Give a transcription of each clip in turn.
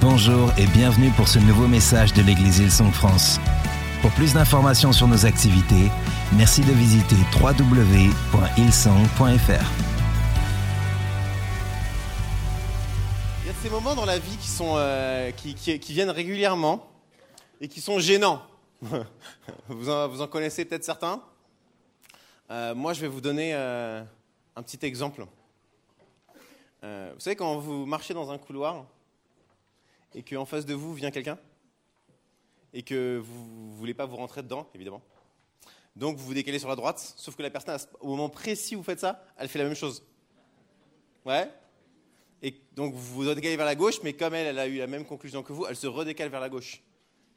Bonjour et bienvenue pour ce nouveau message de l'Église Hillsong France. Pour plus d'informations sur nos activités, merci de visiter www.hillsong.fr. Il y a ces moments dans la vie qui, sont, euh, qui, viennent régulièrement et qui sont gênants. vous, en, connaissez peut-être certains. Euh, moi, je vais vous donner euh, un petit exemple. Vous savez, quand vous marchez dans un couloir et qu'en face de vous vient quelqu'un et que vous ne voulez pas vous rentrer dedans, évidemment. Donc, vous vous décalez sur la droite, sauf que la personne, au moment précis où vous faites ça, elle fait la même chose. Ouais et donc vous vous redécalez vers la gauche, mais comme elle, elle a eu la même conclusion que vous, elle se redécale vers la gauche.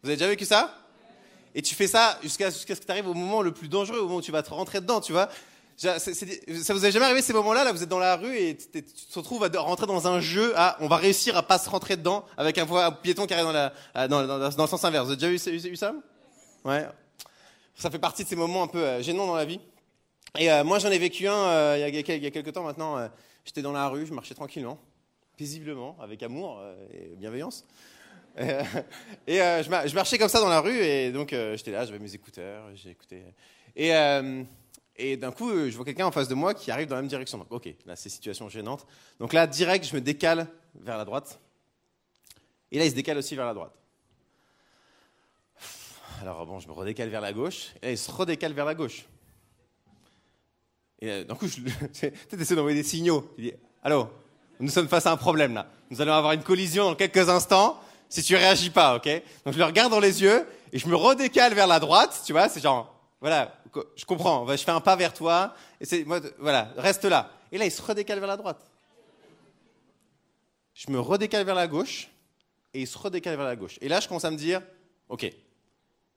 Vous avez déjà vécu ça? Et tu fais ça jusqu'à ce que tu arrives au moment le plus dangereux, au moment où tu vas te rentrer dedans, tu vois? Ça vous est jamais arrivé ces moments-là Là, vous êtes dans la rue et tu te retrouves à rentrer dans un jeu. À, on va réussir à pas se rentrer dedans avec un piéton qui arrive dans, le sens inverse. Vous avez déjà eu, ça? Ouais. Ça fait partie de ces moments un peu euh, gênants dans la vie. Et euh, moi, j'en ai vécu un euh, il y, a, il quelques temps maintenant. J'étais dans la rue, je marchais tranquillement paisiblement, avec amour et bienveillance. Et je, mar- je marchais comme ça dans la rue, et donc j'étais là, j'avais mes écouteurs, écouté. Et, et d'un coup, euh, je vois quelqu'un en face de moi qui arrive dans la même direction. Donc, ok, là, c'est situation gênante. Donc là, direct, je me décale vers la droite. Et là, il se décale aussi vers la droite. Alors, bon, je me redécale vers la gauche, et là, il se redécale vers la gauche. Et euh, d'un coup, je, essaies d'envoyer des signaux. Tu dis, allô, nous sommes face à un problème là. Nous allons avoir une collision dans quelques instants si tu réagis pas, ok? Donc je le regarde dans les yeux et je me redécale vers la droite, tu vois, c'est genre, voilà, je comprends, je fais un pas vers toi, et voilà, reste là. Et là, il se redécale vers la droite. Je me redécale vers la gauche et il se redécale vers la gauche. Et là, je commence à me dire, ok,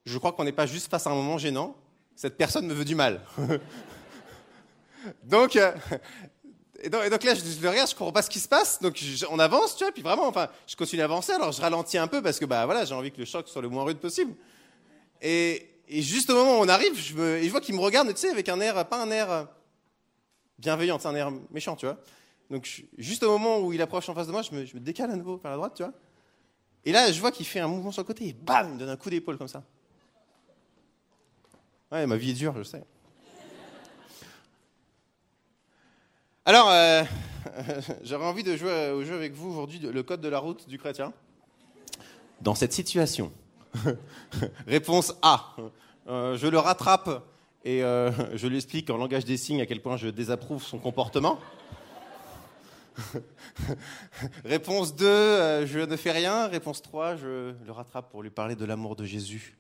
je crois qu'on n'est pas juste face à un moment gênant, cette personne me veut du mal. donc, euh, donc, là, je, je le regarde, je comprends pas ce qui se passe. Donc on avance, tu vois, puis vraiment, enfin, je continue à avancer. Alors je ralentis un peu parce que bah voilà, j'ai envie que le choc soit le moins rude possible. Et, et juste au moment où on arrive, je, vois qu'il me regarde, tu sais, avec un air, pas un air euh, bienveillant, c'est un air méchant, tu vois. Donc juste au moment où il approche en face de moi, je me, décale à nouveau vers la droite, tu vois. Et là, je vois qu'il fait un mouvement sur le côté et bam, il me donne un coup d'épaule comme ça. Ouais, ma vie est dure, je sais. Alors, euh, j'aurais envie de jouer au jeu avec vous aujourd'hui, le code de la route du chrétien. Dans cette situation, réponse A, euh, je le rattrape et euh, je lui explique en langage des signes à quel point je désapprouve son comportement. réponse 2, euh, je ne fais rien. Réponse 3, je le rattrape pour lui parler de l'amour de Jésus.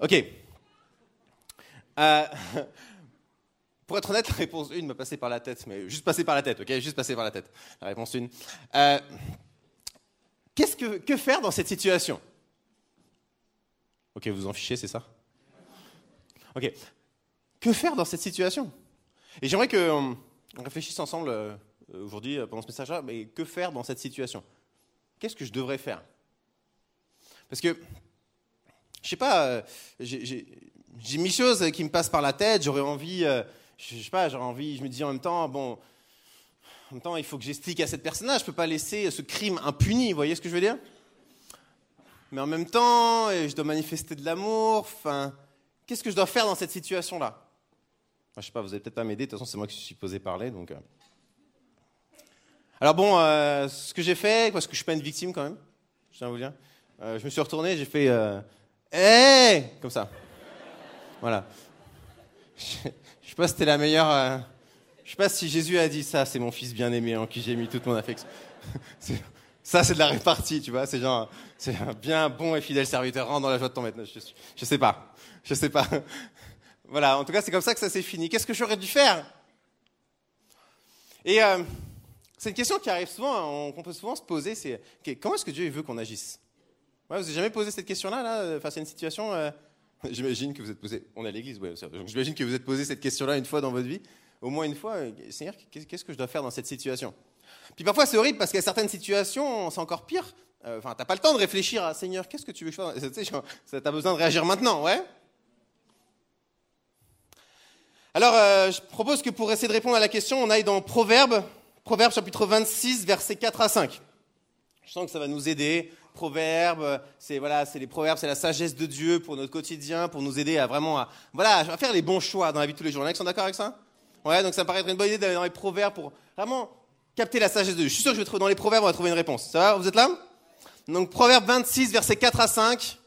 Ok. Pour être honnête, la réponse 1 m'a passé par la tête, mais juste passé par la tête, ok? Juste passé par la tête. La réponse 1. Euh, qu'est-ce que, que faire dans cette situation? Ok, vous en fichez, c'est ça? Ok. Que faire dans cette situation? Et j'aimerais qu'on on réfléchisse ensemble euh, aujourd'hui, euh, pendant ce message-là, mais que faire dans cette situation? Qu'est-ce que je devrais faire? Parce que, je sais pas, euh, j'ai- mille choses qui me passent par la tête, j'aurais envie, euh, je sais pas, j'aurais envie, je me dis en même temps, bon, en même temps, il faut que j'explique à cette personne-là, je peux pas laisser ce crime impuni, vous voyez ce que je veux dire? Mais en même temps, je dois manifester de l'amour, enfin, qu'est-ce que je dois faire dans cette situation-là? Je sais pas, vous allez peut-être pas m'aider, de toute façon, c'est moi qui suis posé parler, donc... euh. Alors bon, euh, ce que j'ai fait, parce que je suis pas une victime quand même, je tiens à vous dire, euh, je me suis retourné, j'ai fait... Euh, Hé Comme ça. Voilà. Je je sais pas si c'était la meilleure. Je sais pas si Jésus a dit ça, c'est mon fils bien-aimé en qui j'ai mis toute mon affection. Ça, c'est de la répartie, tu vois. C'est genre, c'est un bien bon et fidèle serviteur. Rentre dans la joie de ton maître. Je, je sais pas. Je sais pas. Voilà. En tout cas, c'est comme ça que ça s'est fini. Qu'est-ce que j'aurais dû faire? Et euh, c'est une question qui arrive souvent, hein, on- qu'on peut souvent se poser. C'est comment est-ce que Dieu veut qu'on agisse? Vous avez jamais posé cette question-là, là, euh, face à une situation euh, J'imagine que vous êtes posé. On est à l'église, ouais. donc J'imagine que vous êtes posé cette question-là une fois dans votre vie, au moins une fois. Seigneur, qu'est- qu'est-ce que je dois faire dans cette situation? Puis parfois c'est horrible parce qu'il y a certaines situations, c'est encore pire. Euh, Enfin, t'as pas le temps de réfléchir à Seigneur, qu'est-ce que tu veux que je fasse? T'as besoin de réagir maintenant, ouais Alors, euh, je propose que pour essayer de répondre à la question, on aille dans Proverbes, Proverbes chapitre 26, versets 4 à 5. Je sens que ça va nous aider. Proverbes, c'est voilà, c'est les proverbes, c'est la sagesse de Dieu pour notre quotidien, pour nous aider à vraiment voilà, faire les bons choix dans la vie de tous les jours. Les sont d'accord avec ça? Ouais, donc ça me paraît être une bonne idée d'aller dans les proverbes pour vraiment capter la sagesse de Dieu. Je suis sûr que vais dans les proverbes, on va trouver une réponse. Ça va? Vous êtes là? Donc proverbe 26, versets 4 à 5.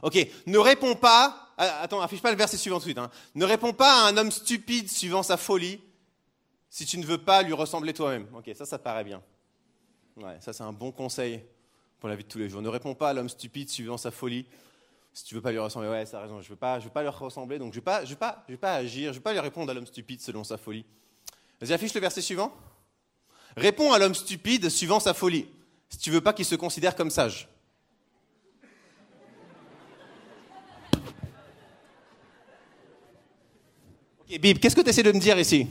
Ok, ne réponds pas. Ah, attends, affiche pas le verset suivant tout de suite. Hein. Ne réponds pas à un homme stupide suivant sa folie si tu ne veux pas lui ressembler toi-même. Ok, ça, ça paraît bien. Ouais, ça c'est un bon conseil pour la vie de tous les jours. Ne réponds pas à l'homme stupide suivant sa folie. Si tu veux pas lui ressembler, ouais, ça a raison, je veux veux pas lui ressembler, donc je vais je vais pas, je vais pas agir, je vais pas lui répondre à l'homme stupide selon sa folie. Vas-y, affiche le verset suivant. Réponds à l'homme stupide suivant sa folie, si tu veux pas qu'il se considère comme sage. Ok, Bib, qu'est-ce que tu essaies de me dire ici?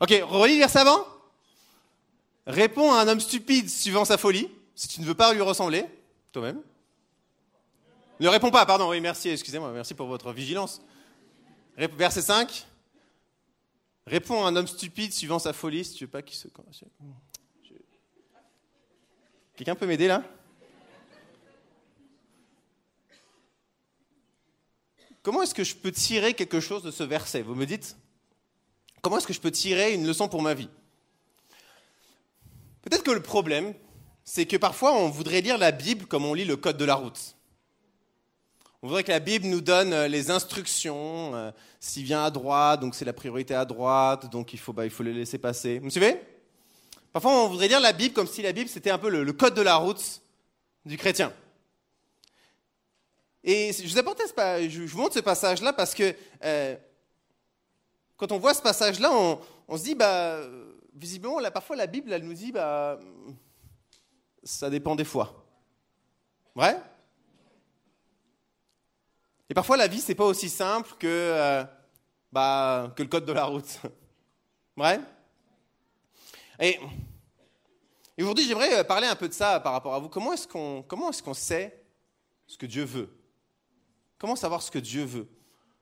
Ok, relis le verset avant. Réponds à un homme stupide suivant sa folie, si tu ne veux pas lui ressembler, toi-même. Ne réponds pas, pardon, oui, merci, excusez-moi, merci pour votre vigilance. Verset 5. Réponds à un homme stupide suivant sa folie, si tu veux pas qu'il se. Quelqu'un peut m'aider là? Comment est-ce que je peux tirer quelque chose de ce verset? Vous me dites? Comment est-ce que je peux tirer une leçon pour ma vie? Peut-être que le problème, c'est que parfois on voudrait lire la Bible comme on lit le code de la route. On voudrait que la Bible nous donne euh, les instructions. Euh, s'il vient à droite, donc c'est la priorité à droite, donc il faut, bah, il faut le laisser passer. Vous me suivez? Parfois on voudrait lire la Bible comme si la Bible c'était un peu le, code de la route du chrétien. Et je vous, vous montre ce passage-là parce que euh, quand on voit ce passage-là, on, se dit, bah, visiblement, parfois la Bible, elle nous dit, bah, ça dépend des fois. Vrai? Et parfois, la vie, c'est pas aussi simple que, euh, bah, que le code de la route. Vrai? Et, aujourd'hui, j'aimerais parler un peu de ça par rapport à vous. Comment est-ce qu'on est sait ce que Dieu veut? Comment savoir ce que Dieu veut?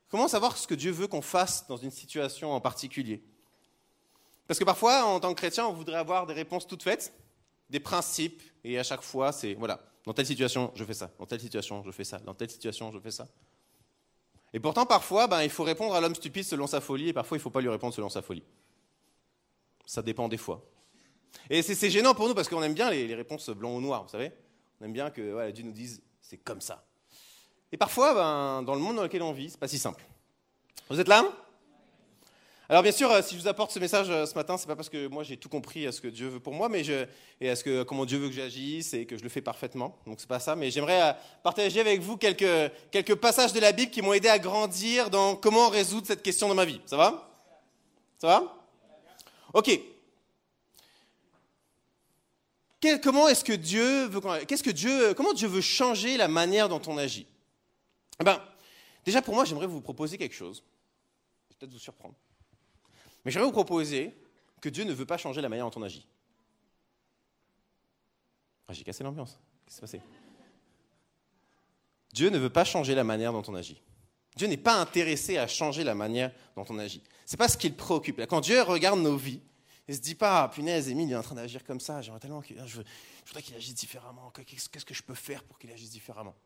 Comment savoir ce que Dieu veut qu'on fasse dans une situation en particulier? Parce que parfois, en tant que chrétien, on voudrait avoir des réponses toutes faites, des principes, et à chaque fois, c'est voilà, dans telle situation, je fais ça, dans telle situation, je fais ça, dans telle situation, je fais ça. Et pourtant, parfois, ben, il faut répondre à l'homme stupide selon sa folie, et parfois, il ne faut pas lui répondre selon sa folie. Ça dépend des fois. Et c'est gênant pour nous parce qu'on aime bien les, réponses blanc ou noir, vous savez On aime bien que voilà, Dieu nous dise c'est comme ça. Et parfois, ben, dans le monde dans lequel on vit, c'est pas si simple. Vous êtes là? Alors bien sûr, euh, si je vous apporte ce message euh, ce matin, c'est pas parce que moi j'ai tout compris à ce que Dieu veut pour moi, mais et à ce que comment Dieu veut que j'agisse et que je le fais parfaitement. Donc c'est pas ça, mais j'aimerais euh, partager avec vous quelques passages de la Bible qui m'ont aidé à grandir dans comment résoudre cette question dans ma vie. Ça va? Ça va? Ok. comment est-ce que Dieu veut qu'est-ce que Dieu comment Dieu veut changer la manière dont on agit? Eh ben, déjà pour moi, j'aimerais vous proposer quelque chose. Peut-être vous surprendre. Mais j'aimerais vous proposer que Dieu ne veut pas changer la manière dont on agit. Ah, j'ai cassé l'ambiance. Qu'est-ce qui s'est passé? Dieu ne veut pas changer la manière dont on agit. Dieu n'est pas intéressé à changer la manière dont on agit. Ce n'est pas ce qui le préoccupe. Quand Dieu regarde nos vies, il se dit pas, ah, punaise, Émile est en train d'agir comme ça, j'aimerais tellement qu'il, je voudrais qu'il agisse différemment, qu'est-ce que je peux faire pour qu'il agisse différemment?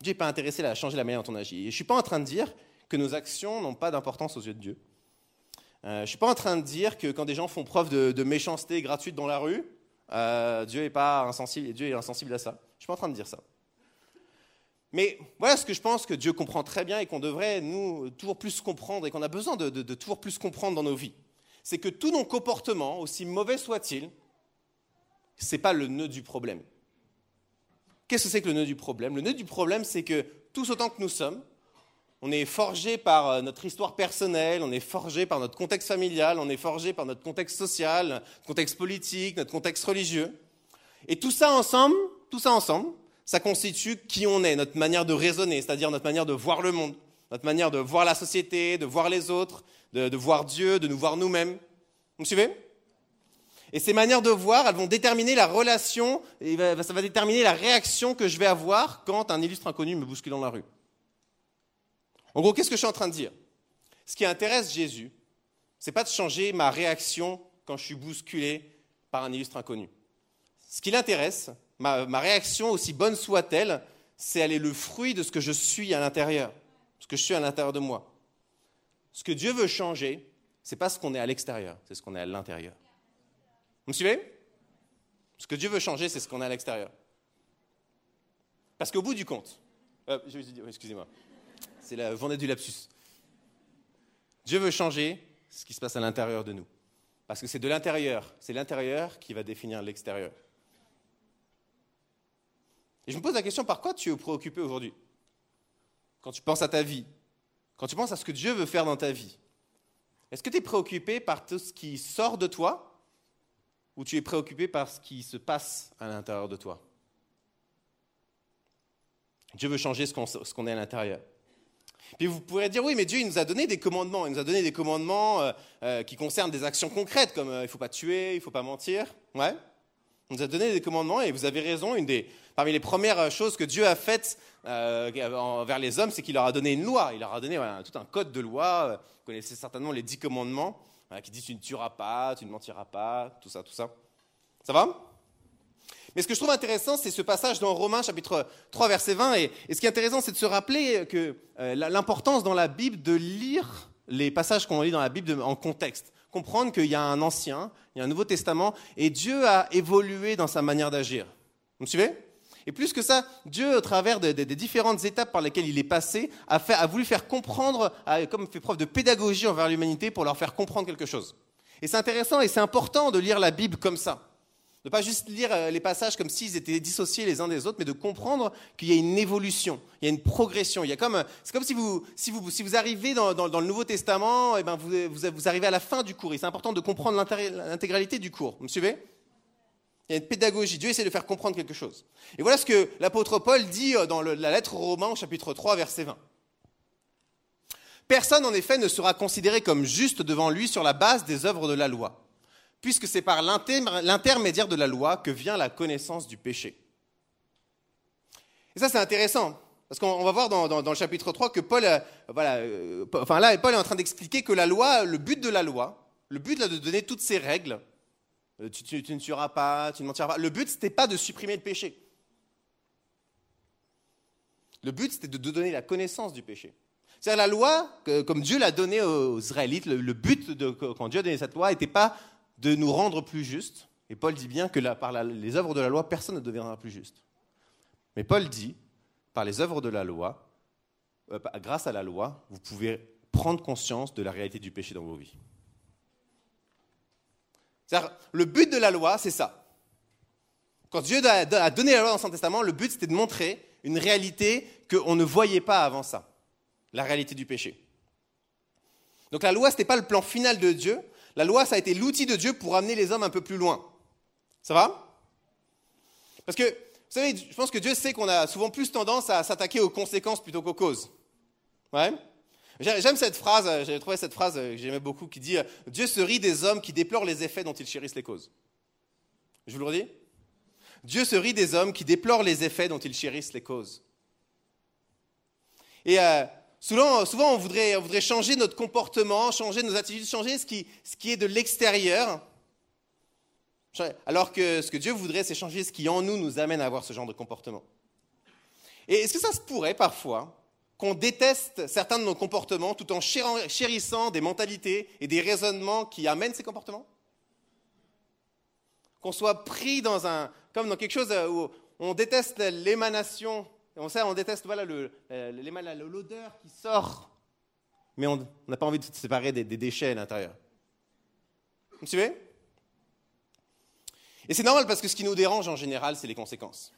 Dieu n'est pas intéressé à changer la manière dont on agit. Et je ne suis pas en train de dire que nos actions n'ont pas d'importance aux yeux de Dieu. Euh, je ne suis pas en train de dire que quand des gens font preuve de, méchanceté gratuite dans la rue, euh, Dieu est pas insensible, Dieu est insensible à ça. Je ne suis pas en train de dire ça. Mais voilà ce que je pense que Dieu comprend très bien et qu'on devrait, nous, toujours plus comprendre et qu'on a besoin de, toujours plus comprendre dans nos vies. C'est que tous nos comportements, aussi mauvais soient-ils, ce n'est pas le nœud du problème. Qu'est-ce que c'est que le nœud du problème? Le nœud du problème, c'est que tous autant que nous sommes, on est forgé par euh, notre histoire personnelle, on est forgé par notre contexte familial, on est forgé par notre contexte social, contexte politique, notre contexte religieux. Et tout ça ensemble, tout ça ensemble, ça constitue qui on est, notre manière de raisonner, c'est-à-dire notre manière de voir le monde, notre manière de voir la société, de voir les autres, de, de voir Dieu, de nous voir nous-mêmes. Vous me suivez? Et ces manières de voir, elles vont déterminer la relation, et ça va déterminer la réaction que je vais avoir quand un illustre inconnu me bouscule dans la rue. En gros, qu'est-ce que je suis en train de dire? Ce qui intéresse Jésus, c'est pas de changer ma réaction quand je suis bousculé par un illustre inconnu. Ce qui l'intéresse, ma, réaction, aussi bonne soit-elle, c'est elle est le fruit de ce que je suis à l'intérieur, ce que je suis à l'intérieur de moi. Ce que Dieu veut changer, c'est pas ce qu'on est à l'extérieur, c'est ce qu'on est à l'intérieur. Vous me suivez? Ce que Dieu veut changer, c'est ce qu'on est à l'extérieur. Parce qu'au bout du compte, euh, excusez-moi, c'est la journée du lapsus. Dieu veut changer ce qui se passe à l'intérieur de nous. Parce que c'est de l'intérieur, c'est l'intérieur qui va définir l'extérieur. Et je me pose la question, par quoi tu es préoccupé aujourd'hui? Quand tu penses à ta vie, quand tu penses à ce que Dieu veut faire dans ta vie, est-ce que tu es préoccupé par tout ce qui sort de toi? Ou tu es préoccupé par ce qui se passe à l'intérieur de toi? Dieu veut changer ce qu'on est à l'intérieur. Puis vous pourrez dire, oui, mais Dieu, il nous a donné des commandements. Il nous a donné des commandements euh, euh, qui concernent des actions concrètes, comme euh, il ne faut pas tuer, il ne faut pas mentir. Ouais. Il nous a donné des commandements, et vous avez raison, une des, parmi les premières choses que Dieu a faites envers les hommes, c'est qu'il leur a donné une loi. Il leur a donné tout un code de loi. Vous connaissez certainement les dix commandements, qui disent tu ne tueras pas, tu ne mentiras pas, tout ça, tout ça. Ça va? Mais ce que je trouve intéressant, c'est ce passage dans Romains chapitre 3 verset 20. Et, ce qui est intéressant, c'est de se rappeler que euh, l'importance dans la Bible de lire les passages qu'on lit dans la Bible en contexte. Comprendre qu'il y a un ancien, il y a un Nouveau Testament, et Dieu a évolué dans sa manière d'agir. Vous me suivez? Et plus que ça, Dieu, au travers des différentes étapes par lesquelles il est passé, a, voulu faire comprendre, a, comme fait preuve de pédagogie envers l'humanité pour leur faire comprendre quelque chose. Et c'est intéressant et c'est important de lire la Bible comme ça. Ne pas juste lire euh, les passages comme s'ils étaient dissociés les uns des autres, mais de comprendre qu'il y a une évolution, il y a une progression. Il y a comme, c'est comme si vous, si vous, si vous arrivez dans, dans, le Nouveau Testament, et eh ben vous, vous, arrivez à la fin du cours. Et c'est important de comprendre l'intégralité du cours. Vous me suivez? Il y a une pédagogie. Dieu essaie de faire comprendre quelque chose. Et voilà ce que l'apôtre Paul dit euh, dans la lettre aux Romains, chapitre 3, verset 20. Personne, en effet, ne sera considéré comme juste devant lui sur la base des œuvres de la loi puisque c'est par l'intermédiaire de la loi que vient la connaissance du péché. Et ça, c'est intéressant, parce qu'on va voir dans, le chapitre 3 que Paul, euh, voilà, euh, enfin là, Paul est en train d'expliquer que la loi, le but de la loi, le but là, de donner toutes ces règles, euh, tu, ne tueras pas, tu ne mentiras pas, le but, ce n'était pas de supprimer le péché. Le but, c'était de donner la connaissance du péché. C'est-à-dire la loi, comme Dieu l'a donnée aux Israélites, le, but quand Dieu a donné cette loi n'était pas de nous rendre plus justes. Et Paul dit bien que par les œuvres de la loi, personne ne deviendra plus juste. Mais Paul dit, par les œuvres de la loi, euh, grâce à la loi, vous pouvez prendre conscience de la réalité du péché dans vos vies. Le but de la loi, c'est ça. Quand Dieu a donné la loi dans son testament, le but c'était de montrer une réalité qu'on ne voyait pas avant ça, la réalité du péché. Donc la loi, ce n'était pas le plan final de Dieu, la loi, ça a été l'outil de Dieu pour amener les hommes un peu plus loin. Ça va? Parce que, vous savez, je pense que Dieu sait qu'on a souvent plus tendance à s'attaquer aux conséquences plutôt qu'aux causes. Ouais? J'aime cette phrase, j'ai trouvé cette phrase que j'aimais beaucoup qui dit Dieu se rit des hommes qui déplorent les effets dont ils chérissent les causes. Je vous le redis? Dieu se rit des hommes qui déplorent les effets dont ils chérissent les causes. Et euh, Souvent, souvent on, voudrait, on, voudrait, changer notre comportement, changer nos attitudes, changer ce qui, ce qui est de l'extérieur. Alors que ce que Dieu voudrait, c'est changer ce qui en nous nous amène à avoir ce genre de comportement. Et est-ce que ça se pourrait parfois qu'on déteste certains de nos comportements tout en chérissant des mentalités et des raisonnements qui amènent ces comportements? Qu'on soit pris dans un, comme dans quelque chose où on déteste l'émanation on sait, on déteste voilà, l'odeur qui sort, mais on n'a pas envie de se séparer des, déchets à l'intérieur. Vous suivez? Et c'est normal parce que ce qui nous dérange en général, c'est les conséquences.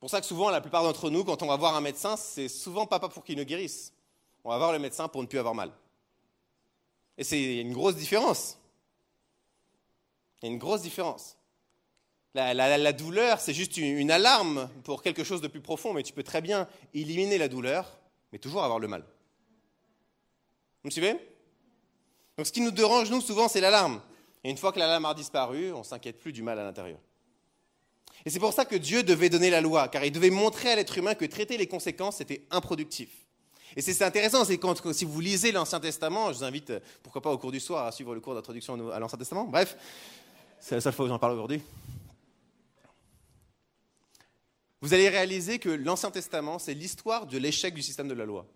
Pour ça que souvent, la plupart d'entre nous, quand on va voir un médecin, c'est souvent pas pour qu'il nous guérisse. On va voir le médecin pour ne plus avoir mal. Et c'est une grosse différence. Il y a une grosse différence. La, douleur, c'est juste une, alarme pour quelque chose de plus profond, mais tu peux très bien éliminer la douleur, mais toujours avoir le mal. Vous me suivez? Donc ce qui nous dérange, nous, souvent, c'est l'alarme. Et une fois que l'alarme a disparu, on ne s'inquiète plus du mal à l'intérieur. Et c'est pour ça que Dieu devait donner la loi, car il devait montrer à l'être humain que traiter les conséquences, était improductif. Et c'est intéressant, c'est quand, si vous lisez l'Ancien Testament, je vous invite, pourquoi pas au cours du soir, à suivre le cours d'introduction à l'Ancien Testament. Bref, c'est la seule fois où j'en parle aujourd'hui. Vous allez réaliser que l'Ancien Testament, c'est l'histoire de l'échec du système de la loi.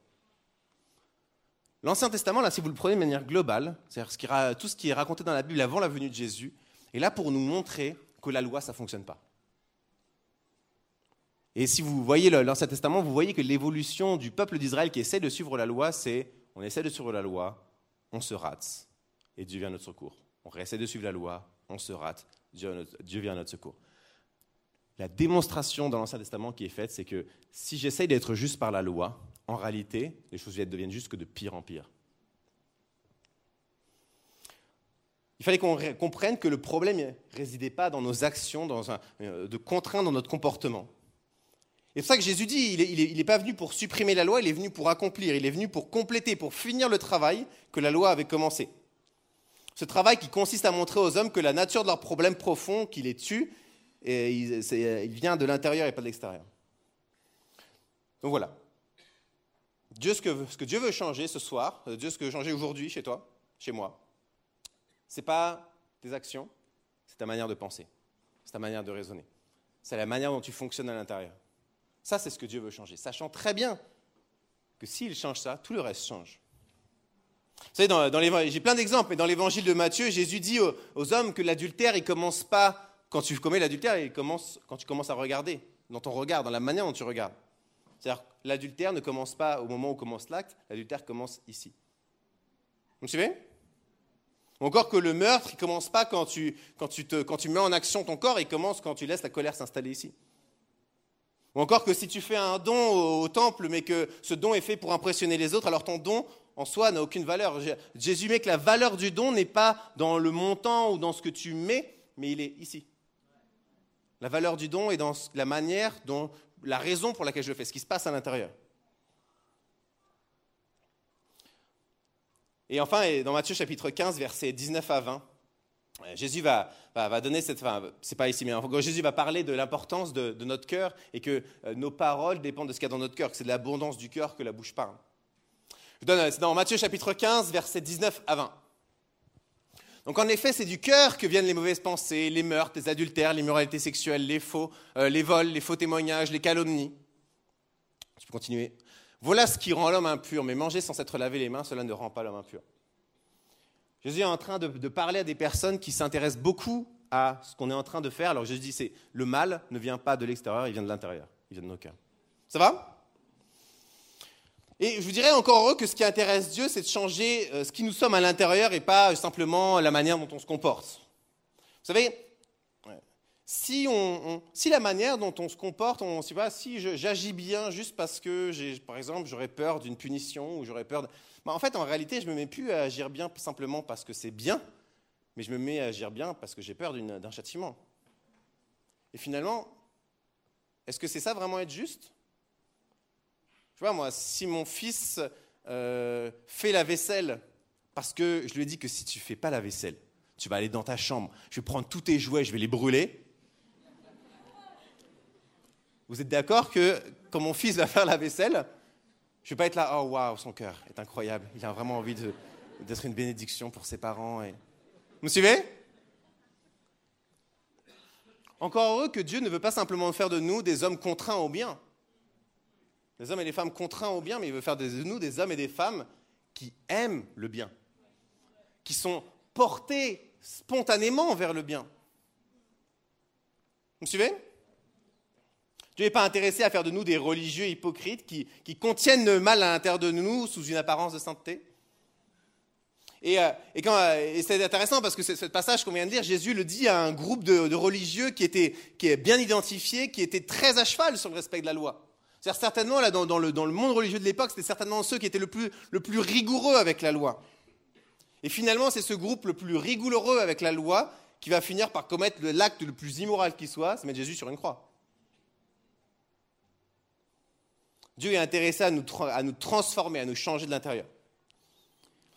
L'Ancien Testament, là, si vous le prenez de manière globale, c'est-à-dire tout ce qui est raconté dans la Bible avant la venue de Jésus, est là pour nous montrer que la loi, ça ne fonctionne pas. Et si vous voyez l'Ancien Testament, vous voyez que l'évolution du peuple d'Israël qui essaie de suivre la loi, c'est on essaie de suivre la loi, on se rate, et Dieu vient à notre secours. On essaie de suivre la loi, on se rate, Dieu, vient à notre secours. La démonstration dans l'Ancien Testament qui est faite, c'est que si j'essaye d'être juste par la loi, en réalité, les choses deviennent juste que de pire en pire. Il fallait qu'on comprenne que le problème ne résidait pas dans nos actions, dans un, euh, de contraintes dans notre comportement. Et c'est ça que Jésus dit, il n'est pas venu pour supprimer la loi, il est venu pour accomplir, il est venu pour compléter, pour finir le travail que la loi avait commencé. Ce travail qui consiste à montrer aux hommes que la nature de leurs problèmes profonds, qui les tue, et il, vient de l'intérieur et pas de l'extérieur. Donc voilà. Dieu, ce, que, Dieu veut changer ce soir, euh, Dieu ce que veut changer aujourd'hui chez toi, chez moi, ce n'est pas tes actions, c'est ta manière de penser, c'est ta manière de raisonner. C'est la manière dont tu fonctionnes à l'intérieur. Ça, c'est ce que Dieu veut changer, sachant très bien que s'il change ça, tout le reste change. Vous savez, dans, j'ai plein d'exemples, mais dans l'évangile de Matthieu, Jésus dit aux, hommes que l'adultère, il commence pas quand tu commets l'adultère, il commence quand tu commences à regarder, dans ton regard, dans la manière dont tu regardes. C'est-à-dire, l'adultère ne commence pas au moment où commence l'acte, l'adultère commence ici. Vous me suivez? Encore que le meurtre, il commence pas quand tu, quand, tu te, quand tu mets en action ton corps, il commence quand tu laisses la colère s'installer ici. Ou encore que si tu fais un don au, temple, mais que ce don est fait pour impressionner les autres, alors ton don en soi n'a aucune valeur. Jésus met que la valeur du don n'est pas dans le montant ou dans ce que tu mets, mais il est ici. La valeur du don est dans la manière dont, la raison pour laquelle je le fais, ce qui se passe à l'intérieur. Et enfin, dans Matthieu chapitre 15, versets 19 à 20, euh, Jésus va, donner cette. C'est pas ici, mais Jésus va parler de l'importance de, notre cœur et que euh, nos paroles dépendent de ce qu'il y a dans notre cœur, que c'est de l'abondance du cœur que la bouche parle. Je donne, c'est dans Matthieu chapitre 15, versets 19 à 20. Donc en effet, c'est du cœur que viennent les mauvaises pensées, les meurtres, les adultères, l'immoralité sexuelle, les faux, euh, les vols, les faux témoignages, les calomnies. Je peux continuer. Voilà ce qui rend l'homme impur, mais manger sans s'être lavé les mains, cela ne rend pas l'homme impur. Jésus est en train de, parler à des personnes qui s'intéressent beaucoup à ce qu'on est en train de faire. Alors Jésus dit, c'est le mal ne vient pas de l'extérieur, il vient de l'intérieur, il vient de nos cœurs. Ça va? Et je vous dirais encore heureux que ce qui intéresse Dieu, c'est de changer euh, ce qui nous sommes à l'intérieur et pas simplement la manière dont on se comporte. Vous savez, si, la manière dont on se comporte, on, si, si j'agis bien juste parce que, par exemple, j'aurais peur d'une punition ou j'aurais peur... De, bah, en fait, en réalité, je ne me mets plus à agir bien simplement parce que c'est bien, mais je me mets à agir bien parce que j'ai peur d'un châtiment. Et finalement, est-ce que c'est ça vraiment être juste? Je vois, moi, si mon fils euh, fait la vaisselle parce que je lui ai dit que si tu fais pas la vaisselle, tu vas aller dans ta chambre, je vais prendre tous tes jouets, je vais les brûler. Vous êtes d'accord que quand mon fils va faire la vaisselle, je vais pas être là, oh waouh, son cœur est incroyable. Il a vraiment envie d'être une bénédiction pour ses parents. Et... Vous me suivez? Encore heureux que Dieu ne veut pas simplement faire de nous des hommes contraints au bien. Des hommes et des femmes contraints au bien, mais il veut faire de nous des hommes et des femmes qui aiment le bien, qui sont portés spontanément vers le bien. Vous me suivez? Dieu n'est pas intéressé à faire de nous des religieux hypocrites qui, contiennent le mal à l'intérieur de nous sous une apparence de sainteté. Et, euh, euh, c'est intéressant parce que ce passage qu'on vient de lire, Jésus le dit à un groupe de, religieux qui était qui est bien identifié, qui était très à cheval sur le respect de la loi. C'est-à-dire certainement, là, dans, le, monde religieux de l'époque, c'était certainement ceux qui étaient le plus, rigoureux avec la loi. Et finalement, c'est ce groupe le plus rigoureux avec la loi qui va finir par commettre l'acte le plus immoral qui soit, c'est mettre Jésus sur une croix. Dieu est intéressé à nous, à nous transformer, à nous changer de l'intérieur.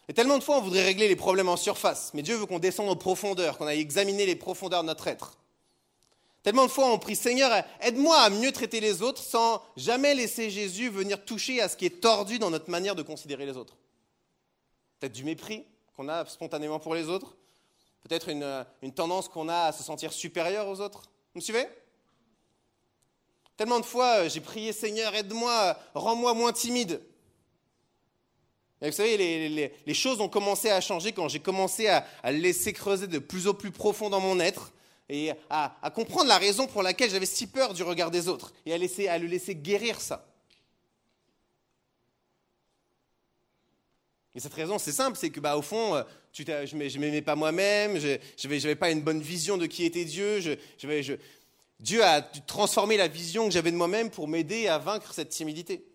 Et tellement de fois, on voudrait régler les problèmes en surface, mais Dieu veut qu'on descende en profondeur, qu'on aille examiner les profondeurs de notre être. Tellement de fois on prie Seigneur, aide-moi à mieux traiter les autres sans jamais laisser Jésus venir toucher à ce qui est tordu dans notre manière de considérer les autres. Peut-être du mépris qu'on a spontanément pour les autres, peut-être une, tendance qu'on a à se sentir supérieur aux autres. Vous me suivez? Tellement de fois euh, j'ai prié Seigneur, aide-moi, rends-moi moins timide. Et vous savez, les, choses ont commencé à changer quand j'ai commencé à, à laisser creuser de plus en plus profond dans mon être et à, comprendre la raison pour laquelle j'avais si peur du regard des autres et à, le laisser guérir ça. Et cette raison, c'est simple, c'est que bah, au fond, euh, je ne m'aimais pas moi-même, je n'avais pas une bonne vision de qui était Dieu. Dieu a transformé la vision que j'avais de moi-même pour m'aider à vaincre cette timidité.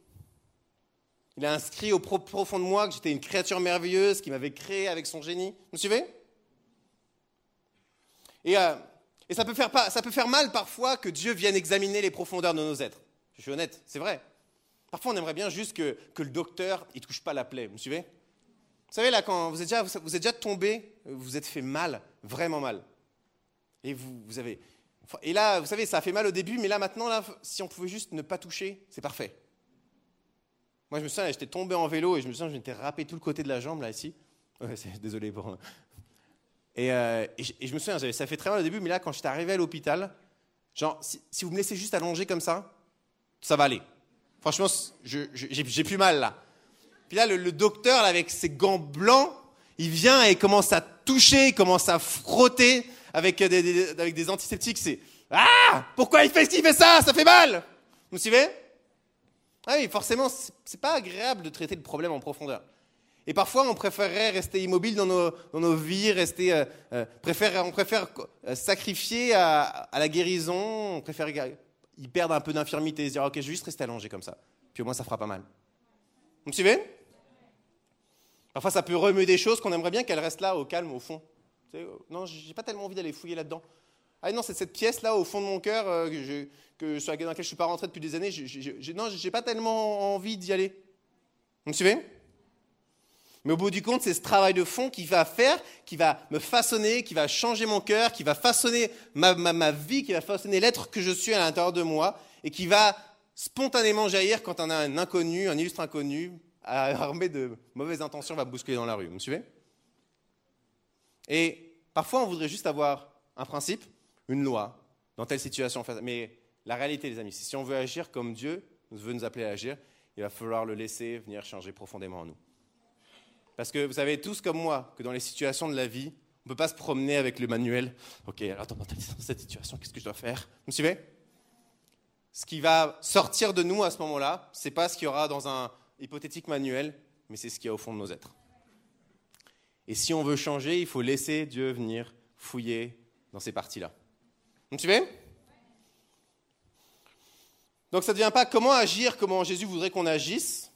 Il a inscrit au profond de moi que j'étais une créature merveilleuse qui m'avait créé avec son génie. Vous me suivez? Et euh, et ça peut, faire, mal parfois que Dieu vienne examiner les profondeurs de nos êtres. Je suis honnête, c'est vrai. Parfois, on aimerait bien juste que, le docteur ne touche pas la plaie. Vous me suivez? Vous savez, là, quand vous êtes, déjà, tombé, vous vous êtes fait mal, vraiment mal. Et vous, avez. Et là, vous savez, ça a fait mal au début, mais là, maintenant, là, si on pouvait juste ne pas toucher, c'est parfait. Moi, je me souviens, j'étais tombé en vélo et je me souviens, je m'étais râpé tout le côté de la jambe, là, ici. Ouais, désolé pour, euh, et, je, me souviens, ça fait très mal au début, mais là, quand j'étais arrivé à l'hôpital, genre, si, vous me laissez juste allonger comme ça, ça va aller. Franchement, j'ai plus mal là. Puis là, le, docteur, avec ses gants blancs, il vient et commence à toucher, il commence à frotter avec des, avec des antiseptiques. C'est Ah Pourquoi il fait ce qu'il fait ça Ça fait mal Vous me suivez? Ah oui, forcément, c'est pas agréable de traiter le problème en profondeur. Et parfois, on préférerait rester immobile dans nos, dans nos vies, rester, euh, euh, préfère, on préfère euh, sacrifier à, à, la guérison, on préfère y perdre un peu d'infirmité, se dire, ok, je vais juste rester allongé comme ça. Puis au moins, ça fera pas mal. Vous me suivez? Parfois, ça peut remuer des choses qu'on aimerait bien qu'elles restent là, au calme, au fond. Non, j'ai pas tellement envie d'aller fouiller là-dedans. Ah non, c'est cette pièce-là, au fond de mon cœur, que je, que, sur laquelle je ne suis pas rentré depuis des années. Je, je, non, j'ai pas tellement envie d'y aller. Vous me suivez? Mais au bout du compte, c'est ce travail de fond qui va faire, qui va me façonner, qui va changer mon cœur, qui va façonner ma, vie, qui va façonner l'être que je suis à l'intérieur de moi, et qui va spontanément jaillir quand on a un inconnu, un illustre inconnu, armé de mauvaises intentions, va bousculer dans la rue. Vous me suivez? Et parfois, on voudrait juste avoir un principe, une loi, dans telle situation. Mais la réalité, les amis, si on veut agir comme Dieu veut nous appeler à agir, il va falloir le laisser venir changer profondément en nous. Parce que vous savez tous comme moi que dans les situations de la vie, on ne peut pas se promener avec le manuel. Ok, alors attends, dans cette situation, qu'est-ce que je dois faire? Vous me suivez? Ce qui va sortir de nous à ce moment-là, ce n'est pas ce qu'il y aura dans un hypothétique manuel, mais c'est ce qu'il y a au fond de nos êtres. Et si on veut changer, il faut laisser Dieu venir fouiller dans ces parties-là. Vous me suivez? Donc ça ne devient pas comment agir, comment Jésus voudrait qu'on agisse,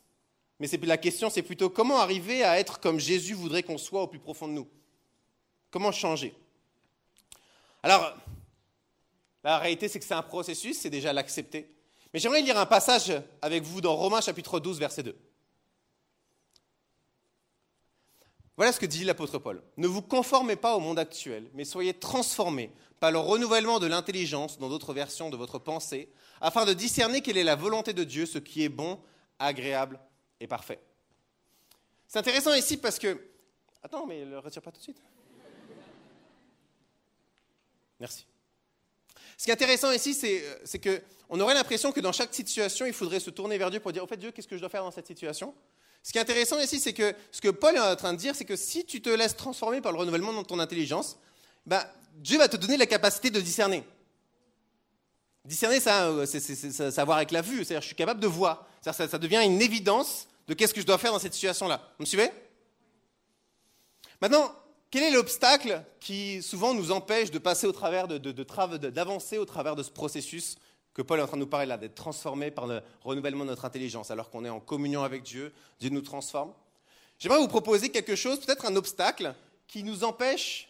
mais la question, c'est plutôt comment arriver à être comme Jésus voudrait qu'on soit au plus profond de nous? Comment changer? Alors, la réalité, c'est que c'est un processus, c'est déjà l'accepter. Mais j'aimerais lire un passage avec vous dans Romains chapitre 12, verset 2. Voilà ce que dit l'apôtre Paul. Ne vous conformez pas au monde actuel, mais soyez transformés par le renouvellement de l'intelligence dans d'autres versions de votre pensée, afin de discerner quelle est la volonté de Dieu, ce qui est bon, agréable parfait. C'est intéressant ici parce que... Attends, mais ne le retire pas tout de suite. Merci. Ce qui est intéressant ici, c'est qu'on aurait l'impression que dans chaque situation, il faudrait se tourner vers Dieu pour dire, au fait, Dieu, qu'est-ce que je dois faire dans cette situation? Ce qui est intéressant ici, c'est que ce que Paul est en train de dire, c'est que si tu te laisses transformer par le renouvellement de ton intelligence, ben, Dieu va te donner la capacité de discerner. Discerner, ça, euh, c'est savoir avec la vue, c'est-à-dire je suis capable de voir. Ça, ça devient une évidence de qu'est-ce que je dois faire dans cette situation-là. Vous me suivez? Maintenant, quel est l'obstacle qui souvent nous empêche de passer au travers, d'avancer au travers de ce processus que Paul est en train de nous parler là, d'être transformé par le renouvellement de notre intelligence, alors qu'on est en communion avec Dieu, Dieu nous transforme? J'aimerais vous proposer quelque chose, peut-être un obstacle qui nous empêche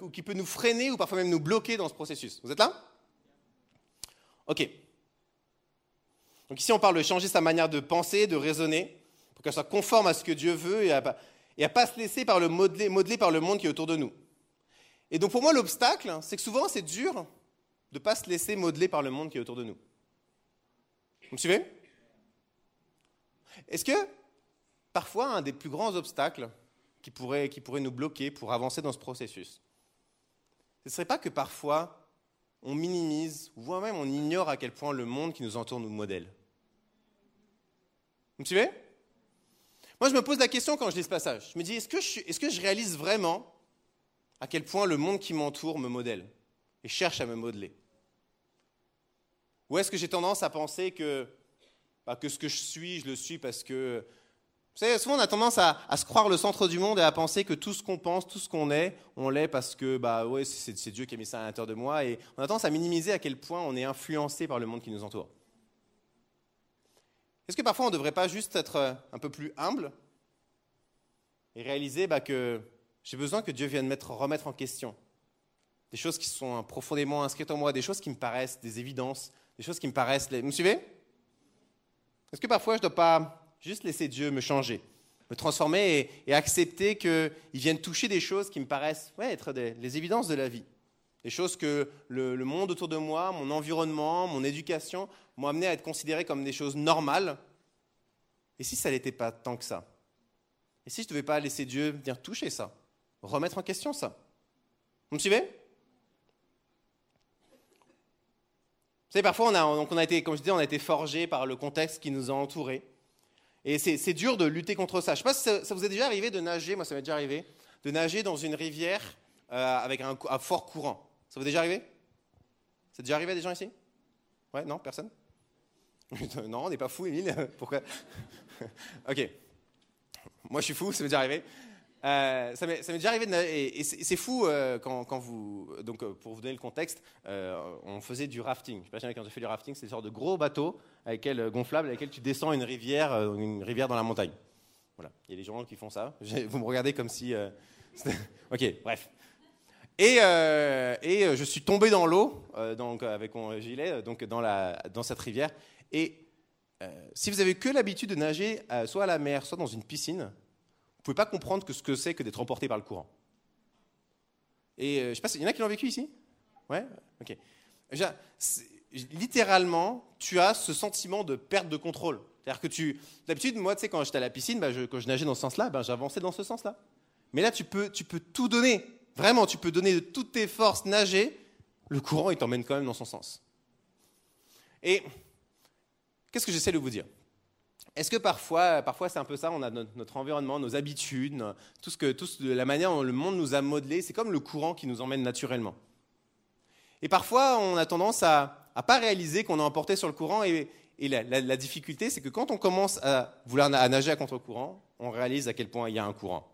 ou qui peut nous freiner ou parfois même nous bloquer dans ce processus. Vous êtes là? Ok. Donc ici, on parle de changer sa manière de penser, de raisonner, pour qu'elle soit conforme à ce que Dieu veut et à ne pas se laisser par par le monde qui est autour de nous. Et donc pour moi, l'obstacle, c'est que souvent, c'est dur de ne pas se laisser modeler par le monde qui est autour de nous. Vous me suivez? Est-ce que parfois un des plus grands obstacles qui pourrait, qui pourrait nous bloquer pour avancer dans ce processus, ce ne serait pas que parfois on minimise, ou voire même on ignore à quel point le monde qui nous entoure nous modèle? Me suivez? Moi je me pose la question quand je lis ce passage. Je me dis, est-ce que je, réalise vraiment à quel point le monde qui m'entoure me modèle et cherche à me modeler? Ou est-ce que j'ai tendance à penser que, bah, ce que je suis, je le suis parce que... Vous savez, souvent on a tendance à, se croire le centre du monde et à penser que tout ce qu'on pense, tout ce qu'on est, on l'est parce que bah, c'est Dieu qui a mis ça à l'intérieur de moi. Et on a tendance à minimiser à quel point on est influencé par le monde qui nous entoure. Est-ce que parfois on ne devrait pas juste être un peu plus humble et réaliser bah, que j'ai besoin que Dieu vienne mettre, remettre en question des choses qui sont profondément inscrites en moi, des choses qui me paraissent des évidences, des choses qui me paraissent... Vous me suivez? Est-ce que parfois je ne dois pas juste laisser Dieu me changer, me transformer et, accepter qu'il vienne toucher des choses qui me paraissent être les évidences de la vie? Des choses que le, monde autour de moi, mon environnement, mon éducation m'ont amené à être considérées comme des choses normales. Et si ça n'était pas tant que ça? Et si je ne devais pas laisser Dieu venir toucher ça? Remettre en question ça? Vous me suivez? Vous savez, parfois, on a, on a été, comme je disais, on a été forgé par le contexte qui nous a entourés. Et c'est dur de lutter contre ça. Je ne sais pas si ça, vous est déjà arrivé de nager, moi ça m'est déjà arrivé, de nager dans une rivière euh, avec un, fort courant. Ça vous est déjà arrivé? C'est déjà arrivé à des gens ici? Ouais, non, personne? Non, on n'est pas fou, Émile. Pourquoi? Ok. Moi, je suis fou, ça m'est déjà arrivé. Euh, ça m'est déjà arrivé, et, c'est fou euh, quand, vous. Donc, euh, pour vous donner le contexte, on faisait du rafting. Je ne sais pas si quand j'ai fait du rafting, c'est une sorte de gros bateau avec gonflable avec lequel tu descends une rivière, une rivière dans la montagne. Voilà. Il y a des gens qui font ça. Vous me regardez comme si. ok, bref. Et, et, je suis tombé dans l'eau, donc avec mon gilet, donc dans, cette rivière. Et si vous avez que l'habitude de nager, soit à la mer, soit dans une piscine, ne pouvez pas comprendre ce que c'est que d'être emporté par le courant. Et euh, je sais pas, il y en a qui l'ont vécu ici? Ouais? Ok. littéralement, tu as ce sentiment de perte de contrôle. C'est-à-dire que tu. D'habitude, moi, tu sais, quand j'étais à la piscine, bah, quand je nageais dans ce sens-là, bah, j'avançais dans ce sens-là. Mais là, tu peux tout donner. Vraiment, tu peux donner de toutes tes forces, nager. Le courant, il t'emmène quand même dans son sens. Et qu'est-ce que j'essaie de vous dire? Est-ce que parfois, parfois c'est un peu ça, on a notre, environnement, nos habitudes, tout ce que, tout la manière dont le monde nous a modelé, c'est comme le courant qui nous emmène naturellement. Et parfois, on a tendance à ne pas réaliser qu'on est emporté sur le courant. Et, la, difficulté, c'est que quand on commence à vouloir nager à contre-courant, on réalise à quel point il y a un courant.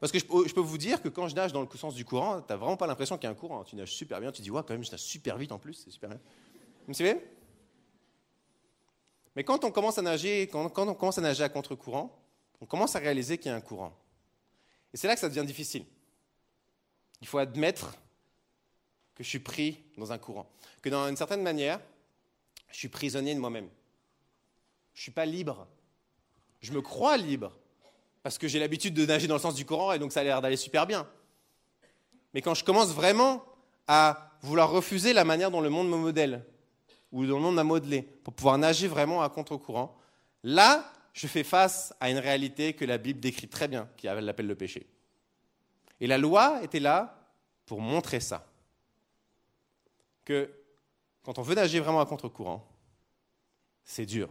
Parce que je, peux vous dire que quand je nage dans le sens du courant, tu n'as vraiment pas l'impression qu'il y a un courant. Tu nages super bien, tu dis, ouais, quand même, je nage super vite en plus, c'est super bien. Vous me suivez? Mais quand on commence à nager, quand, on commence à nager à contre-courant, on commence à réaliser qu'il y a un courant. Et c'est là que ça devient difficile. Il faut admettre que je suis pris dans un courant, que dans une certaine manière, je suis prisonnier de moi-même. Je ne suis pas libre. Je me crois libre, parce que j'ai l'habitude de nager dans le sens du courant et donc ça a l'air d'aller super bien. Mais quand je commence vraiment à vouloir refuser la manière dont le monde me modèle, ou dont le monde m'a modelé pour pouvoir nager vraiment à contre-courant, là, je fais face à une réalité que la Bible décrit très bien, qui l'appelle le péché. Et la loi était là pour montrer ça. Que quand on veut nager vraiment à contre-courant, c'est dur,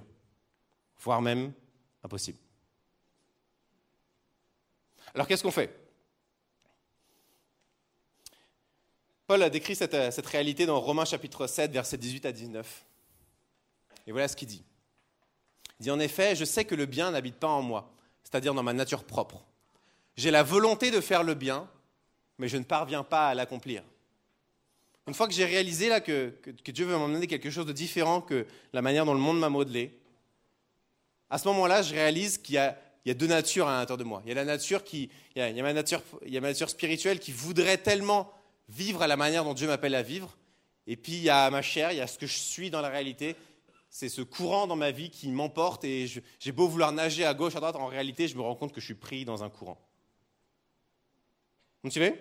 voire même impossible. Alors qu'est-ce qu'on fait? Paul a décrit cette, cette, réalité dans Romains chapitre 7, versets 18 à 19. Et voilà ce qu'il dit. Il dit en effet, je sais que le bien n'habite pas en moi, c'est-à-dire dans ma nature propre. J'ai la volonté de faire le bien, mais je ne parviens pas à l'accomplir. Une fois que j'ai réalisé là que, Dieu veut m'emmener quelque chose de différent que la manière dont le monde m'a modelé, à ce moment-là, je réalise qu'il y a, il y a deux natures à l'intérieur de moi. Il y a ma nature spirituelle qui voudrait tellement vivre à la manière dont Dieu m'appelle à vivre. Et puis il y a ma chair, il y a ce que je suis dans la réalité. C'est ce courant dans ma vie qui m'emporte et j'ai beau vouloir nager à gauche, à droite, en réalité, je me rends compte que je suis pris dans un courant. Vous me suivez?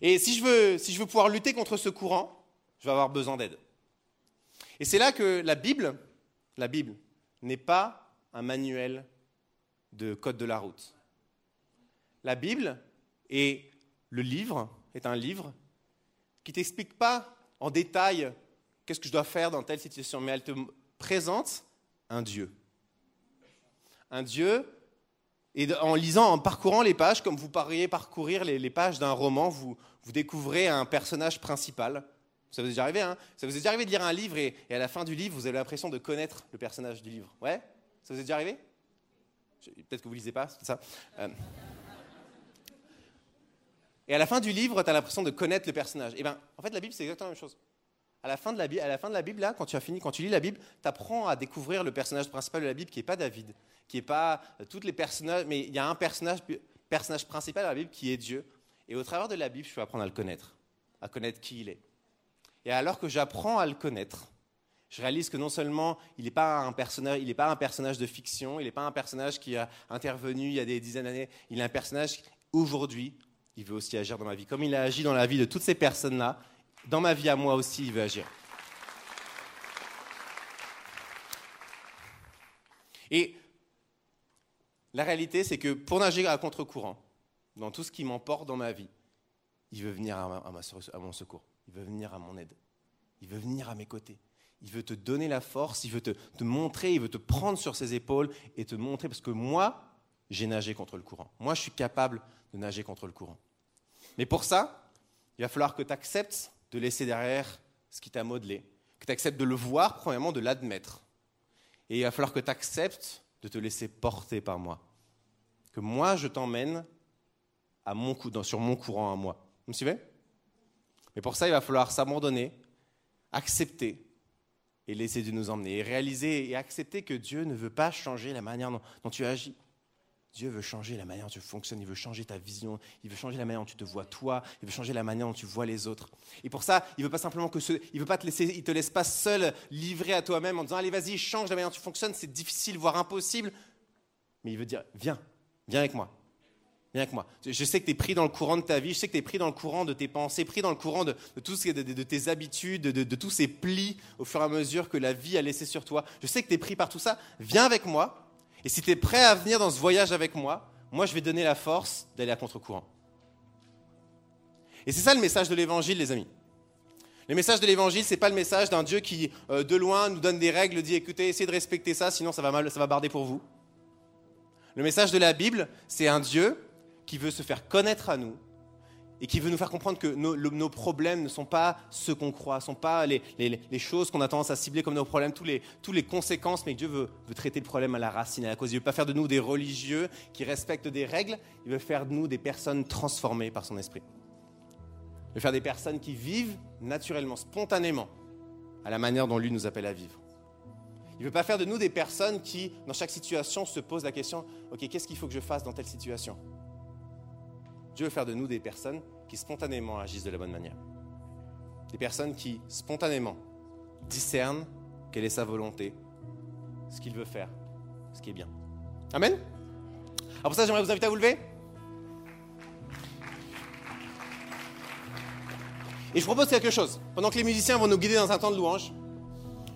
Et si je veux, si je veux pouvoir lutter contre ce courant, je vais avoir besoin d'aide. Et c'est là que la Bible, la Bible, n'est pas un manuel de code de la route. La Bible et le livre est un livre qui t'explique pas en détail qu'est-ce que je dois faire dans telle situation, mais elle te présente un Dieu. Un Dieu, et en lisant, en parcourant les pages, comme vous pourriez parcourir les, pages d'un roman, vous, vous découvrez un personnage principal. Ça vous est déjà arrivé, hein? Ça vous est déjà arrivé de lire un livre et, à la fin du livre, vous avez l'impression de connaître le personnage du livre Ouais? Ça vous est déjà arrivé Peut-être que vous ne lisez pas, c'est ça. Euh. Et à la fin du livre, tu as l'impression de connaître le personnage. Et eh bien, en fait, la Bible, c'est exactement la même chose. À la fin de la Bible, à la fin de la Bible là, quand tu as fini, quand tu lis la Bible, tu apprends à découvrir le personnage principal de la Bible qui n'est pas David, qui n'est pas euh, toutes les personnages, mais il y a un personnage, personnage principal de la Bible qui est Dieu. Et au travers de la Bible, je peux apprendre à le connaître, à connaître qui il est. Et alors que j'apprends à le connaître, je réalise que non seulement il n'est pas un personnage, pas un personnage de fiction, il n'est pas un personnage qui a intervenu il y a des dizaines d'années, il est un personnage aujourd'hui il veut aussi agir dans ma vie. Comme il a agi dans la vie de toutes ces personnes-là, dans ma vie à moi aussi, il veut agir. Et la réalité, c'est que pour nager à contre-courant, dans tout ce qui m'emporte dans ma vie, il veut venir à, mon secours, il veut venir à mon aide, il veut venir à mes côtés. Il veut te donner la force, il veut te, montrer, il veut te prendre sur ses épaules et te montrer, parce que moi, j'ai nagé contre le courant. Moi, je suis capable de nager contre le courant. Mais pour ça, il va falloir que tu acceptes de laisser derrière ce qui t'a modelé, que tu acceptes de le voir, premièrement, de l'admettre. Et il va falloir que tu acceptes de te laisser porter par moi. Que moi, je t'emmène sur mon courant à moi. Vous me suivez? Mais pour ça, il va falloir s'abandonner, accepter et laisser Dieu nous emmener. Et réaliser et accepter que Dieu ne veut pas changer la manière dont tu agis. Dieu veut changer la manière dont tu fonctionnes, il veut changer ta vision, il veut changer la manière dont tu te vois toi, il veut changer la manière dont tu vois les autres. Et pour ça, il veut pas simplement que ce, il veut pas te laisser, il te laisse pas seul livré à toi-même en disant allez vas-y change la manière dont tu fonctionnes, c'est difficile voire impossible, mais il veut dire viens, viens avec moi. Viens avec moi. Je sais que tu es pris dans le courant de ta vie, je sais que tu es pris dans le courant de tes pensées, pris dans le courant de, de, tout ce, de, de tes habitudes, de, tous ces plis au fur et à mesure que la vie a laissé sur toi. Je sais que tu es pris par tout ça. Viens avec moi, et si tu es prêt à venir dans ce voyage avec moi, moi je vais donner la force d'aller à contre-courant. Et c'est ça le message de l'évangile, les amis. Le message de l'évangile, ce n'est pas le message d'un Dieu qui, euh, de loin, nous donne des règles, dit écoutez, essayez de respecter ça, sinon ça va, mal, ça va barder pour vous. Le message de la Bible, c'est un Dieu qui veut se faire connaître à nous, et qui veut nous faire comprendre que nos, problèmes ne sont pas ceux qu'on croit, ne sont pas les, choses qu'on a tendance à cibler comme nos problèmes, tous les, conséquences, mais que Dieu veut, traiter le problème à la racine, à la cause. Il ne veut pas faire de nous des religieux qui respectent des règles, il veut faire de nous des personnes transformées par son esprit. Il veut faire des personnes qui vivent naturellement, spontanément, à la manière dont lui nous appelle à vivre. Il ne veut pas faire de nous des personnes qui, dans chaque situation, se posent la question, OK, qu'est-ce qu'il faut que je fasse dans telle situation? Dieu veut faire de nous des personnes qui spontanément agissent de la bonne manière. Des personnes qui spontanément discernent quelle est sa volonté, ce qu'il veut faire, ce qui est bien. Amen Alors pour ça, j'aimerais vous inviter à vous lever. Et je propose quelque chose. Pendant que les musiciens vont nous guider dans un temps de louange,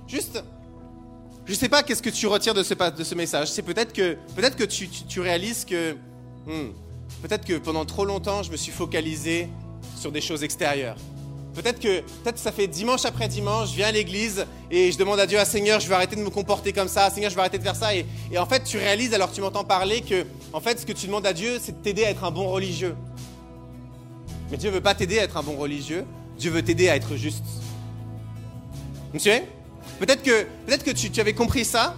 juste, je ne sais pas qu'est-ce que tu retires de ce, message. C'est peut-être que, peut que tu, réalises que hmm, Peut-être que pendant trop longtemps, je me suis focalisé sur des choses extérieures. Peut-être que peut-être ça fait dimanche après dimanche, je viens à l'église et je demande à Dieu, ah Seigneur, je vais arrêter de me comporter comme ça, Seigneur, je vais arrêter de faire ça. Et, en fait, tu réalises alors tu m'entends parler que, en fait, ce que tu demandes à Dieu, c'est de t'aider à être un bon religieux. Mais Dieu ne veut pas t'aider à être un bon religieux, Dieu veut t'aider à être juste. Monsieur Peut-être que, peut que tu, avais compris ça,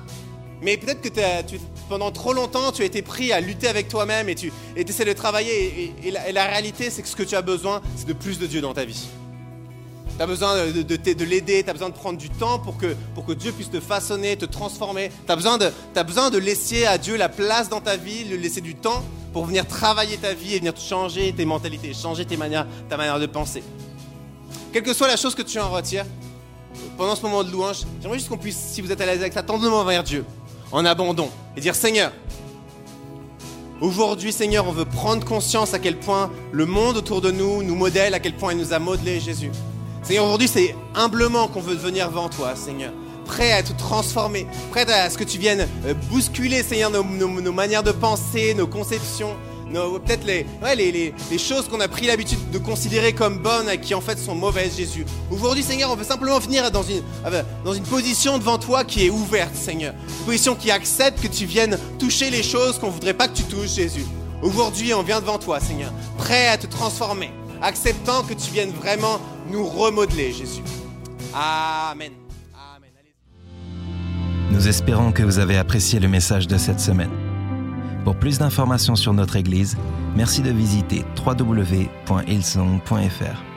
mais peut-être que tu, pendant trop longtemps, tu as été pris à lutter avec toi-même et tu essaies de travailler. Et, la, réalité, c'est que ce que tu as besoin, c'est de plus de Dieu dans ta vie. Tu as besoin de, de, l'aider, tu as besoin de prendre du temps pour que, pour que Dieu puisse te façonner, te transformer. Tu as, besoin de, laisser à Dieu la place dans ta vie, lui laisser du temps pour venir travailler ta vie et venir changer tes mentalités, changer tes manières, ta manière de penser. Quelle que soit la chose que tu en retires, pendant ce moment de louange, j'aimerais juste qu'on puisse, si vous êtes à l'aise avec ça, tendez vers Dieu en abandon et dire Seigneur, Aujourd'hui, Seigneur, on veut prendre conscience à quel point le monde autour de nous nous modèle, à quel point il nous a modelé Jésus. Seigneur, aujourd'hui, c'est humblement qu'on veut venir devant toi, Seigneur. Prêt à être transformé, prêt à ce que tu viennes euh, bousculer, Seigneur, nos, manières de penser, nos conceptions, peut-être les, ouais, les, les- les choses qu'on a pris l'habitude de considérer comme bonnes et qui en fait sont mauvaises, Jésus. Aujourd'hui, Seigneur, on veut simplement venir dans une, euh, dans une position devant toi qui est ouverte, Seigneur. Une position qui accepte que tu viennes toucher les choses qu'on voudrait pas que tu touches, Jésus. Aujourd'hui, on vient devant toi, Seigneur, prêt à te transformer, acceptant que tu viennes vraiment nous remodeler, Jésus. Amen. Amen. Nous espérons que vous avez apprécié le message de cette semaine. Pour plus d'informations sur notre Église, merci de visiter www.hillsong.fr.